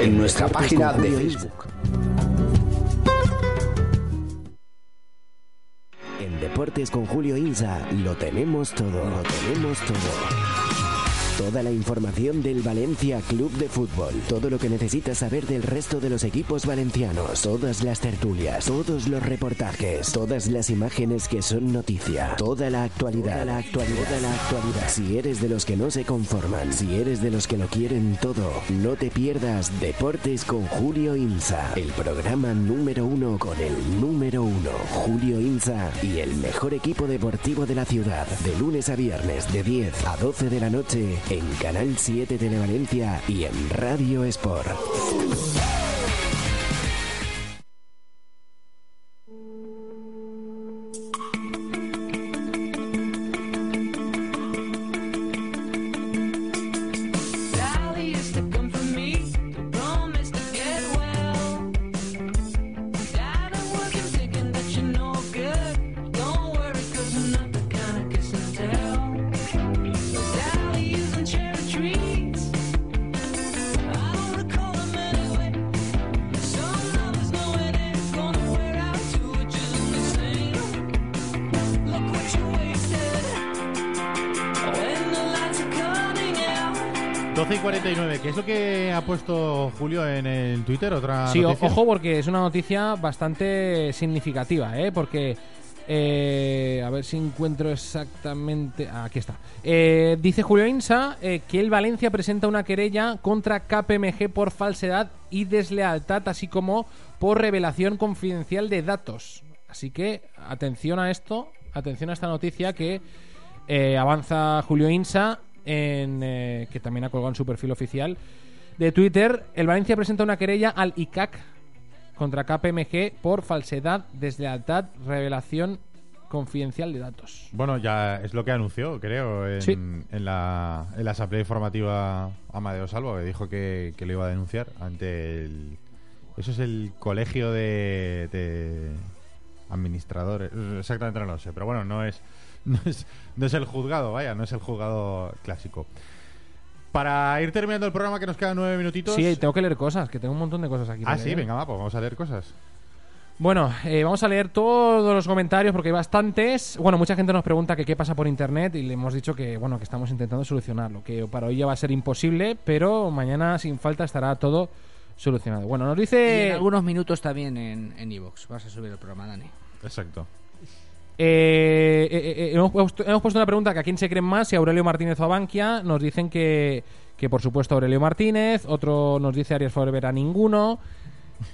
en nuestra Deportes página de Facebook. En Deportes con Julio Insa lo tenemos todo. Lo tenemos todo. Toda la información del Valencia Club de Fútbol. Todo lo que necesitas saber del resto de los equipos valencianos. Todas las tertulias, todos los reportajes, todas las imágenes que son noticia. Toda la actualidad. Toda la actualidad. Toda la actualidad. Si eres de los que no se conforman, si eres de los que lo quieren todo, no te pierdas Deportes con Julio Insa. El programa número uno con el número uno. Julio Insa y el mejor equipo deportivo de la ciudad. De lunes a viernes, de 10 a 12 de la noche, en Canal 7 Televalencia y en Radio Sport. Puesto Julio en el Twitter? Otra Sí, noticia? ojo porque es una noticia bastante significativa, ¿eh? Porque, eh, a ver si encuentro exactamente... ah, aquí está. Eh, dice Julio Insa eh, que el Valencia presenta una querella contra KPMG por falsedad y deslealtad, así como por revelación confidencial de datos. Así que atención a esto, atención a esta noticia que eh, avanza Julio Insa, en, que también ha colgado en su perfil oficial de Twitter. El Valencia presenta una querella al ICAC contra KPMG por falsedad, deslealtad, revelación confidencial de datos. Bueno, ya es lo que anunció, creo, en, Sí. en la, en la asamblea informativa Amadeo Salvo, que dijo que, que lo iba a denunciar ante el... Eso es el colegio de, de administradores. Exactamente no lo sé, pero bueno, no es, no es, no es el juzgado, vaya, no es el juzgado clásico. Para ir terminando el programa, que nos quedan nueve minutitos. Sí, tengo que leer cosas, que tengo un montón de cosas aquí. Ah, sí, leer. venga, va, pues vamos a leer cosas. Bueno, eh, vamos a leer todos los comentarios porque hay bastantes. Bueno, mucha gente nos pregunta que qué pasa por internet y le hemos dicho que bueno que estamos intentando solucionarlo, que para hoy ya va a ser imposible, pero mañana sin falta estará todo solucionado. Bueno, nos Y dice en algunos minutos también en en Evox. Vas a subir el programa, Dani. Exacto. Eh, eh, eh, hemos, puesto, una pregunta que a quién se creen más, si Aurelio Martínez o a Bankia. Nos dicen que, que por supuesto Aurelio Martínez. Otro nos dice Arias Forever a ninguno.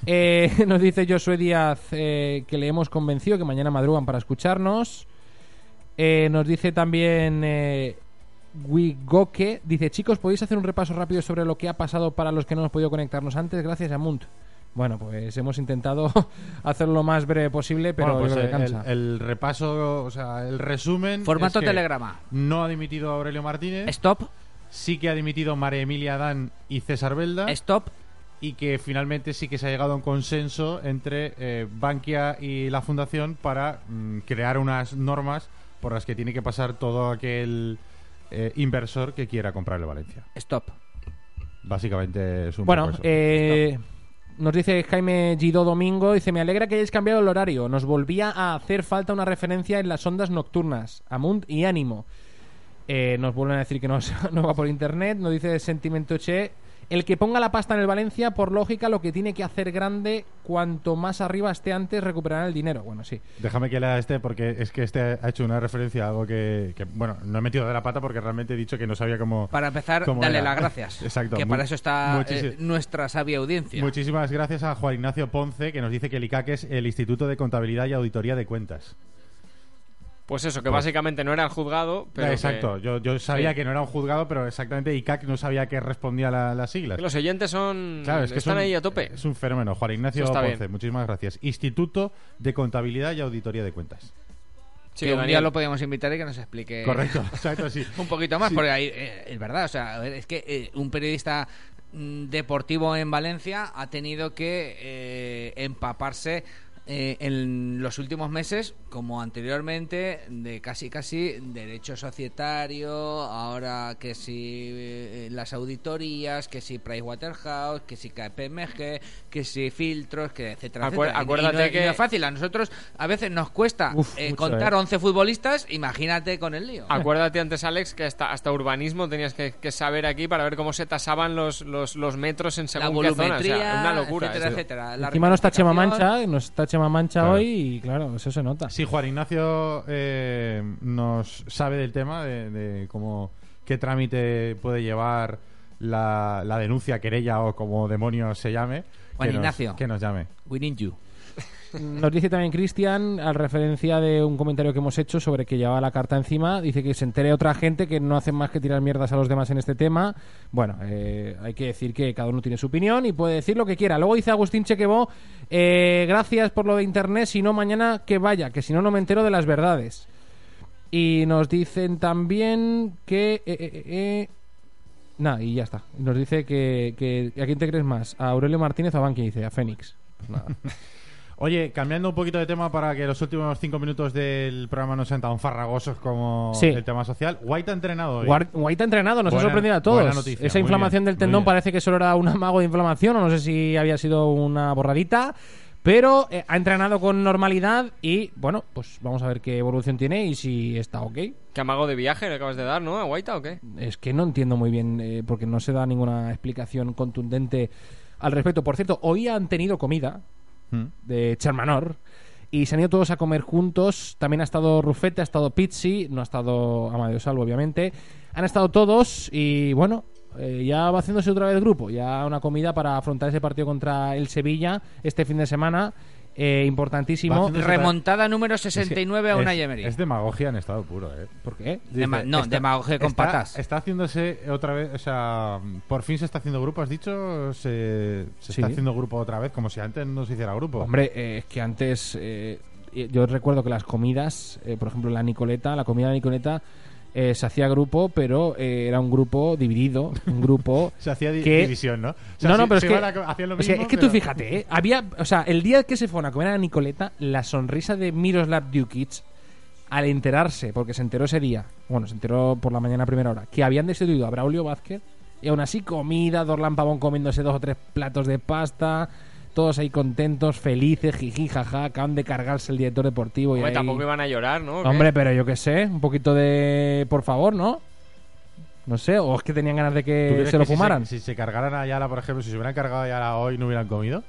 Eh, nos dice Josué Díaz que le hemos convencido que mañana madrugan para escucharnos. Nos dice también Wigoke. Dice, chicos, ¿podéis hacer un repaso rápido sobre lo que ha pasado para los que no hemos podido conectarnos antes? Gracias a Munt. Bueno, pues hemos intentado hacerlo lo más breve posible, pero Bueno, pues el, el repaso, o sea, el resumen. Formato es que telegrama. No ha dimitido Aurelio Martínez. Stop, Sí que ha dimitido María Emilia Dan y César Belda. stop. Y que finalmente sí que se ha llegado a un consenso entre eh, Bankia y la Fundación para mm, crear unas normas por las que tiene que pasar todo aquel eh, inversor que quiera comprarle Valencia. Stop. Básicamente es un Bueno, eh, nos dice Jaime Gido Domingo, dice, me alegra que hayáis cambiado el horario. Nos volvía a hacer falta una referencia en las ondas nocturnas, Amunt y Ánimo. Eh, nos vuelven a decir que no, no va por internet, nos dice Sentimento Che. El que ponga la pasta en el Valencia, por lógica, lo que tiene que hacer grande, cuanto más arriba esté antes, recuperará el dinero. Bueno, sí. Déjame que lea este porque es que este ha hecho una referencia a algo que, que, bueno, no he metido de la pata porque realmente he dicho que no sabía cómo... Para empezar, cómo dale era. las gracias. Exacto. Que para eso está eh, nuestra sabia audiencia. Muchísimas gracias a Juan Ignacio Ponce que nos dice que el ICAC es el Instituto de Contabilidad y Auditoría de Cuentas. Pues eso, que Pues- básicamente no era el juzgado, pero que- Exacto, yo, yo sabía Sí. que no era un juzgado, pero exactamente ICAC no sabía que respondía la- las siglas. que los oyentes son Claro, es que están es un- ahí a tope. Es un fenómeno. Juan Ignacio Ponce, bien. muchísimas gracias. Instituto de Contabilidad y Auditoría de Cuentas. Sí, que un día lo podíamos invitar y que nos explique Correcto, exacto, sí. un poquito más, Sí. porque ahí, eh, es verdad, o sea, a ver, es que eh, un periodista mm, deportivo en Valencia ha tenido que eh, empaparse eh, en los últimos meses como anteriormente, de casi casi derecho societario, ahora que si eh, las auditorías, que si Pricewaterhouse, que si KPMG, que si filtros, que etcétera, y acuérdate y que- no es fácil, a nosotros a veces nos cuesta Uf, eh, mucho, contar eh. 11 futbolistas, imagínate con el lío. Acuérdate antes, Alex, que hasta, hasta urbanismo tenías que, que saber aquí para ver cómo se tasaban los, los, los metros en la según qué zona. O sea, una locura. etcétera, etcétera. La Encima no está Chema. Mancha, no está Chema Mancha Claro. hoy y claro, eso se nota. Sí, Juan Ignacio eh, nos sabe del tema, de, de cómo qué trámite puede llevar la, la denuncia, querella o como demonios se llame. Juan que nos- Ignacio. que nos llame. We need you. Nos dice también Cristian, al referencia de un comentario que hemos hecho sobre que llevaba la carta encima, dice que se entere otra gente que no hacen más que tirar mierdas a los demás en este tema. Bueno, eh, hay que decir que cada uno tiene su opinión y puede decir lo que quiera. Luego dice Agustín Chequebo, eh, gracias por lo de internet, si no mañana que vaya, que si no no me entero de las verdades. Y nos dicen también que... eh, eh, eh, Nada, y ya está. Nos dice que, que- ¿A quién te crees más? ¿A Aurelio Martínez o a Banqui? Dice, a Fénix. Pues nada. Oye, cambiando un poquito de tema para que los últimos cinco minutos del programa no sean tan farragosos como Sí. el tema social. White ha entrenado hoy. White ha entrenado, nos Buena- ha sorprendido a todos. buena noticia, Esa inflamación bien, del tendón parece que solo era un amago de inflamación, o no sé si había sido una borradita. Pero eh, ha entrenado con normalidad y, bueno, pues vamos a ver qué evolución tiene y si está ok. ¿Qué amago de viaje le acabas de dar, no? ¿A Guaita o qué? Es que no entiendo muy bien, eh, porque no se da ninguna explicación contundente al respecto. Por cierto, hoy han tenido comida Mm. de Charmanor y se han ido todos a comer juntos. También ha estado Rufete, ha estado Pizzi, no ha estado Amadeo Salvo, obviamente. Han estado todos y bueno, eh, ya va haciéndose otra vez el grupo. Ya una comida para afrontar ese partido contra el Sevilla este fin de semana. Eh, importantísimo. Remontada número 69 a una es, Emery. es demagogia en estado puro, ¿eh? ¿Por qué? Dema- no, demagogia con está- patas. Está haciéndose otra vez, o sea, por fin se está haciendo grupo, has dicho, se, se Sí. está haciendo grupo otra vez, como si antes no se hiciera grupo. Hombre, eh, es que antes eh, yo recuerdo que las comidas, eh, por ejemplo la Nicoleta, la comida de la Nicoleta eh, se hacía grupo, pero eh, era un grupo dividido, un grupo se hacía di- que- división, ¿no? O sea, no, no, se- pero es se que, a co- hacían lo o sea, mismo, es que tú pero- fíjate, ¿eh? había, o sea, el día que se fueron a comer a Nicoleta, la sonrisa de Miroslav Djukic al enterarse, porque se enteró ese día, bueno, se enteró por la mañana a primera hora, que habían destituido a Braulio Vázquez y aún así comida, Dorlan Pavón comiéndose dos o tres platos de pasta, todos ahí contentos, felices, jiji, jaja, acaban de cargarse el director deportivo y ahí- tampoco iban a llorar, ¿no? Hombre, pero yo qué sé, un poquito de... por favor, ¿no? No sé, o es que tenían ganas de ¿Tú que se lo que si fumaran. Si se, cargaran a Ayala, por ejemplo, si se hubieran cargado a Ayala hoy, no hubieran comido.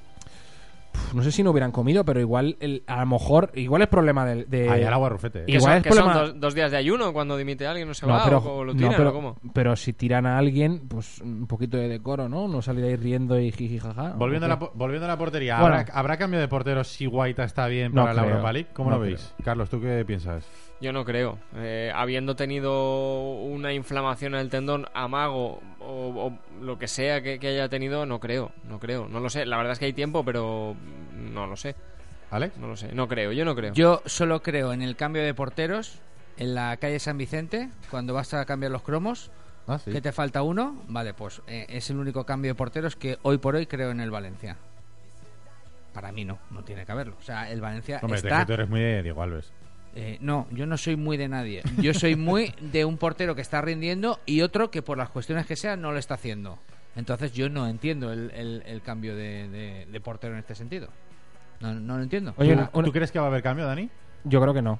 No sé si no hubieran comido, pero igual, el- a lo mejor, igual es problema del- de... Ayala o a Rufete. ¿eh? Que Igual son, es que son problema- dos, dos días de ayuno cuando dimite alguien, no se No, va pero, o, o lo no, tiran pero, o cómo. pero si tiran a alguien, pues un poquito de decoro, ¿no? No salir ahí riendo y jiji jaja. Volviendo, a ¿o la, po- volviendo a la portería, Bueno. ¿habrá, habrá cambio de portero si Guaita está bien No para la creo, Europa League? ¿Cómo no lo veis? Carlos, ¿tú qué piensas? Yo no creo. Eh, habiendo tenido una inflamación en el tendón amago o, o lo que sea que, que haya tenido, no creo. No creo. No lo sé. La verdad es que hay tiempo, pero no lo sé. ¿Alex? No lo sé. No creo. Yo no creo. Yo solo creo en el cambio de porteros en la calle San Vicente, cuando vas a cambiar los cromos, Ah, sí. que te falta uno, vale, pues eh, es el único cambio de porteros que hoy por hoy creo en el Valencia. Para mí no, no tiene que haberlo. O sea, el Valencia Hombre, es está... que tú eres muy de Diego Alves. Eh, no, yo no soy muy de nadie. Yo soy muy de un portero que está rindiendo y otro que por las cuestiones que sean no lo está haciendo. Entonces yo no entiendo el, el- el cambio de, de- de portero en este sentido. No, no lo entiendo. Oye, ¿Tú, una- una- tú crees que va a haber cambio, Dani? yo creo que no.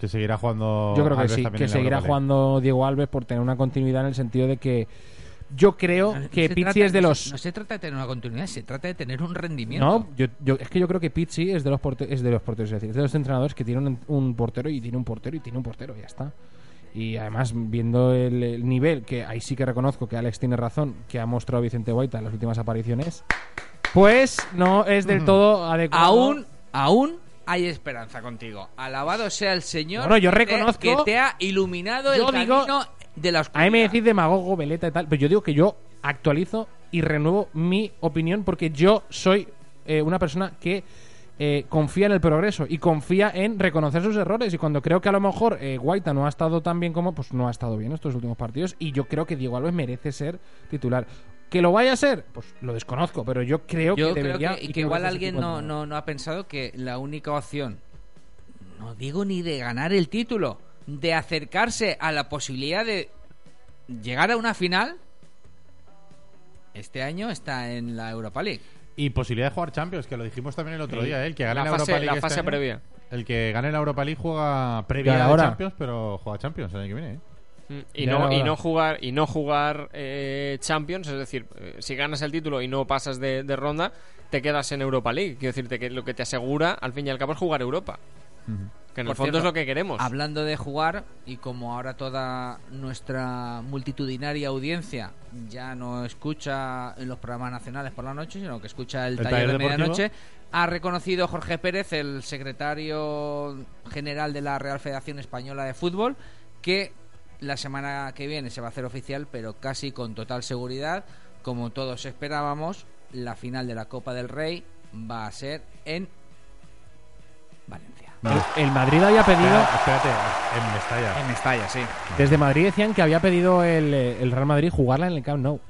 Que seguirá jugando. Yo creo que Alves sí, que seguirá jugando Diego Alves por tener una continuidad en el sentido de que yo creo No que Pizzi trata- es de los... No se trata de tener una continuidad, se trata de tener un rendimiento. No, yo, yo- es que yo creo que Pizzi es de los porte- es de los porteros, es decir, es de los entrenadores que tiene un, un portero y tiene un portero y tiene un portero, ya está. Y además, viendo el, el nivel, que ahí sí que reconozco que Alex tiene razón, que ha mostrado Vicente Guaita en las últimas apariciones, pues no es del todo adecuado. Aún, aún hay esperanza contigo. Alabado sea el Señor Bueno, yo que te- reconozco- que te ha iluminado el digo- camino de la oscuridad. A mí me decís demagogo, veleta y tal, pero yo digo que yo actualizo y renuevo mi opinión porque yo soy eh, una persona que eh, confía en el progreso y confía en reconocer sus errores. Y cuando creo que a lo mejor eh, Guaita no ha estado tan bien como, pues no ha estado bien estos últimos partidos. Y yo creo que Diego Alves merece ser titular. ¿Que lo vaya a ser? Pues lo desconozco, pero yo creo Yo que creo debería. que, y que igual alguien no, no, no ha pensado que la única opción no digo ni de ganar el título, de acercarse a la posibilidad de llegar a una final, este año está en la Europa League. Y posibilidad de jugar Champions, que lo dijimos también el otro Sí. día, ¿eh? el que gane La la, fase- Europa League la este fase año, previa. El que gane la Europa League juega previa a ahora. Champions, pero juega Champions el año que viene. ¿eh? Mm, Y Ya no, y no jugar y no jugar eh, Champions, es decir, eh, si ganas el título y no pasas de, de ronda, te quedas en Europa League. Quiero decirte que lo que te asegura, al fin y al cabo, es jugar Europa. Que en el fondo cierto, es lo que queremos. Hablando de jugar, y como ahora toda nuestra multitudinaria audiencia ya no escucha en los programas nacionales por la noche, sino que escucha el, El taller, taller de medianoche, ha reconocido Jorge Pérez, el secretario general de la Real Federación Española de Fútbol, que la semana que viene se va a hacer oficial, pero casi con total seguridad, como todos esperábamos, la final de la Copa del Rey va a ser en El, el Madrid había pedido. Espera, espérate, en Mestalla. En Mestalla, sí. Desde Madrid decían que había pedido el, eh, el Real Madrid jugarla en el Camp Nou.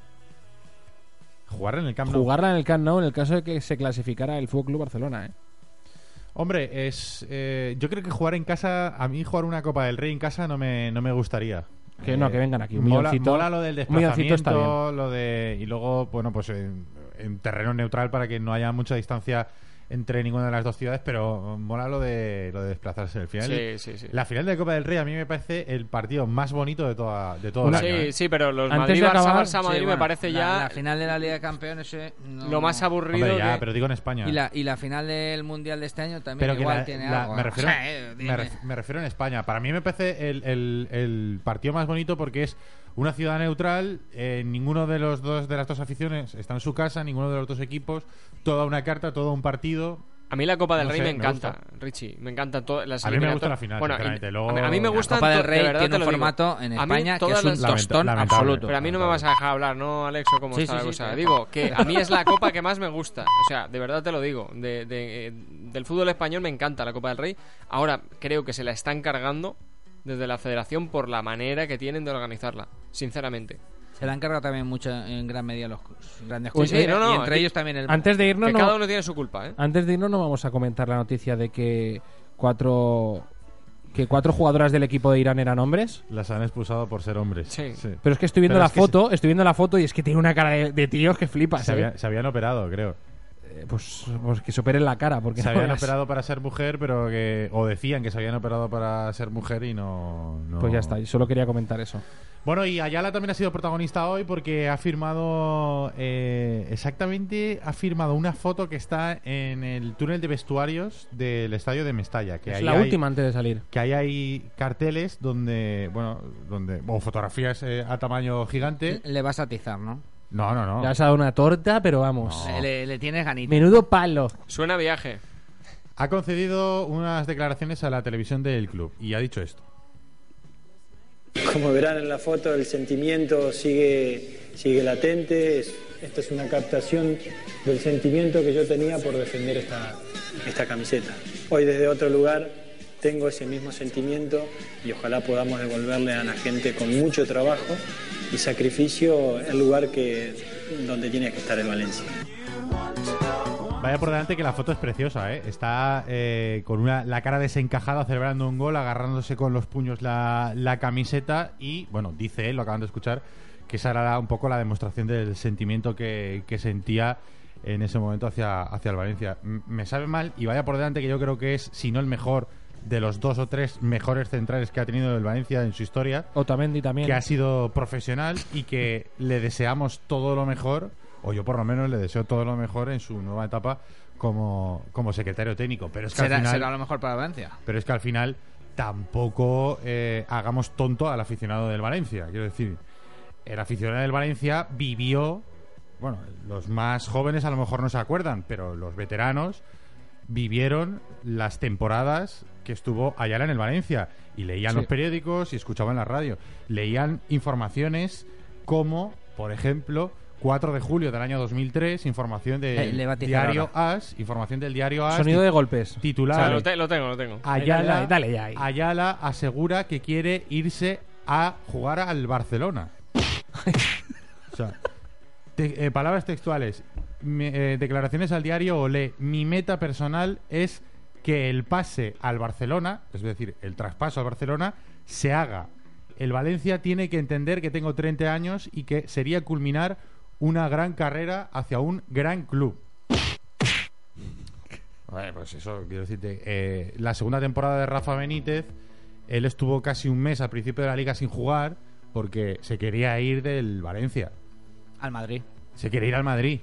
Jugar en el Camp Nou. Jugarla en el Camp Nou en el caso de que se clasificara el Fútbol Club Barcelona, ¿eh? Hombre, es eh, yo creo que jugar en casa, a mí jugar una Copa del Rey en casa no me, no me gustaría. Que no, que vengan aquí, un mola, mola lo del milloncito está desplazamiento, lo de y luego, bueno, pues en, en terreno neutral para que no haya mucha distancia entre ninguna de las dos ciudades, pero mola lo de lo de desplazarse. El final, Sí, sí, sí. La final de Copa del Rey a mí me parece el partido más bonito de toda de todo el año. Sí, ¿eh? sí, pero los Antes de Madrid-Barça, acabar- Barça-Madrid Sí, me parece la- ya La final de la Liga de Campeones. eh, no- lo más aburrido. Hombre, ya, que- pero digo en España. Y la, y la final del Mundial de este año también pero que igual la- tiene la- algo. me, ¿eh? refiero, O sea, eh, me, dime. ref- me refiero en España. Para mí me parece el, el- el partido más bonito porque es una ciudad neutral. eh, ninguno de los dos de las dos aficiones está en su casa, ninguno de los dos equipos. Toda una carta, todo un partido. A mí la Copa del No Rey sé, me me encanta. Richie. Me encanta todas las A mí me gusta la final, Bueno, y- sinceramente, luego- a, mí, a mí me La gusta Copa del de Rey verdad tiene un digo. formato en España que es un tostón absoluto. Pero a mí no me vas a dejar hablar, ¿no, Alexo? ¿Cómo Sí, está sí, la sí, cosa? sí. Digo, que a mí es la copa que más me gusta. O sea, de verdad te lo digo. De, de- del fútbol español me encanta la Copa del Rey. Ahora creo que se la están cargando desde la federación por la manera que tienen de organizarla. Sinceramente. Se la han cargado también mucho en gran medida los grandes Pues clubes. sí, no, no, y entre aquí- ellos también el. Antes de irnos, Que no, cada uno tiene su culpa, ¿eh? antes de irnos, no vamos a comentar la noticia de que cuatro que cuatro jugadoras del equipo de Irán eran hombres. Las han expulsado por ser hombres. Sí. Pero es que estoy viendo Pero la es foto, estoy viendo la foto y es que tiene una cara de, de tíos que flipas. Se, ¿eh? había- se habían operado, creo. Eh, Pues, pues que superen la cara, porque Se no habían veas. operado para ser mujer, pero que. O decían que se habían operado para ser mujer y no. no- Pues ya está, solo quería comentar eso. Bueno, y Ayala también ha sido protagonista hoy porque ha firmado. eh, exactamente, ha firmado una foto que está en el túnel de vestuarios del estadio de Mestalla. Que es ahí la hay- última antes de salir. Que ahí hay carteles donde. Bueno, donde. O fotografías eh, a tamaño gigante. Le vas a atizar, ¿no? No, no, no. Le has dado una torta, pero vamos. No. Le, le tienes ganito. Menudo palo. Suena viaje. Ha concedido unas declaraciones a la televisión del club y ha dicho esto. Como verán en la foto, el sentimiento sigue, sigue latente. Es- esta es una captación del sentimiento que yo tenía por defender esta, esta camiseta. Hoy desde otro lugar tengo ese mismo sentimiento y ojalá podamos devolverle a la gente con mucho trabajo y sacrificio el lugar que, donde tiene que estar el Valencia. Vaya por delante que la foto es preciosa, ¿eh? Está eh, con una, la cara desencajada celebrando un gol, agarrándose con los puños la, la camiseta y, bueno, dice él, lo acaban de escuchar, que esa era un poco la demostración del sentimiento que, que sentía en ese momento hacia, hacia el Valencia. Me sabe mal y vaya por delante que yo creo que es, si no el mejor, de los dos o tres mejores centrales que ha tenido el Valencia en su historia Otamendi también. que ha sido profesional y que le deseamos todo lo mejor, o yo por lo menos le deseo todo lo mejor en su nueva etapa como, como secretario técnico. Pero es que Será, al final, será lo mejor para Valencia. pero es que al final tampoco eh, hagamos tonto al aficionado del Valencia. Quiero decir, el aficionado del Valencia vivió, bueno, los más jóvenes a lo mejor no se acuerdan, pero los veteranos vivieron las temporadas que estuvo Ayala en el Valencia y leían Sí. los periódicos y escuchaban la radio. Leían informaciones como, por ejemplo, 4 de julio del año 2003, información Eh, del atizar diario ahora. AS, información del diario AS, Sonido de golpes. titular O sea, lo, te- lo tengo, lo tengo. Ayala, Dale, dale ya ahí. Ayala asegura que quiere irse a jugar al Barcelona. o sea, te- eh, palabras textuales. Mi- eh, declaraciones al diario Olé. Mi meta personal es que el pase al Barcelona, es decir, el traspaso al Barcelona, se haga. El Valencia tiene que entender que tengo 30 años y que sería culminar una gran carrera hacia un gran club. Bueno, pues eso, quiero decirte. eh, la segunda temporada de Rafa Benítez, él estuvo casi un mes al principio de la liga sin jugar porque se quería ir del Valencia. Al Madrid. Se quiere ir al Madrid.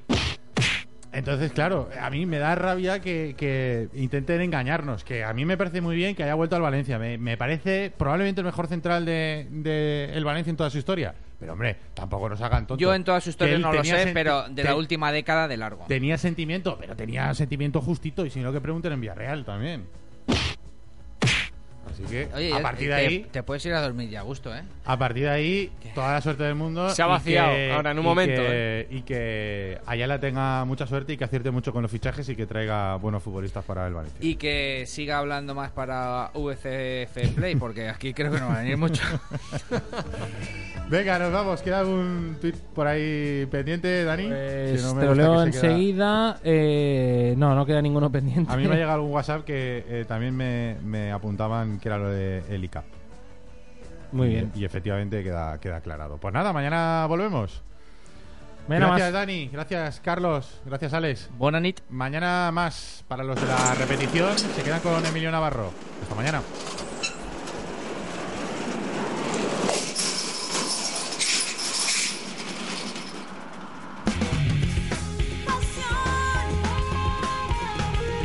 Entonces, claro, a mí me da rabia que, que intenten engañarnos. Que a mí me parece muy bien que haya vuelto al Valencia. Me, me parece probablemente el mejor central de, de el Valencia en toda su historia. Pero, hombre, tampoco nos hagan tontos. Yo en toda su historia no lo sé, pero de la última década de largo. Tenía sentimiento, pero tenía sentimiento justito. Y si no, que pregunten en Villarreal también. Así que, Oye, a partir de te, ahí, te puedes ir a dormir ya a gusto, ¿eh? a partir de ahí, toda la suerte del mundo. Se ha vaciado que- ahora, en un y momento, que- ¿eh? Y que Ayala tenga mucha suerte y que acierte mucho con los fichajes y que traiga buenos futbolistas para el Valencia. Y que siga hablando más para VCF Play, porque aquí creo que no va a venir mucho. Venga, nos vamos. ¿Queda algún tweet por ahí pendiente, Dani? Pues Si no me te lo leo enseguida. Eh, no, no queda ninguno pendiente. A mí me ha llegado algún WhatsApp que eh, también me, me apuntaban que era lo de el ICAP. Muy Y- bien. Y, efectivamente queda, queda aclarado. Pues nada, mañana volvemos. Venga, gracias, más. Dani. Gracias, Carlos. Gracias, Alex. Bonanit. Mañana más para los de la repetición. Se quedan con Emilio Navarro. Hasta mañana.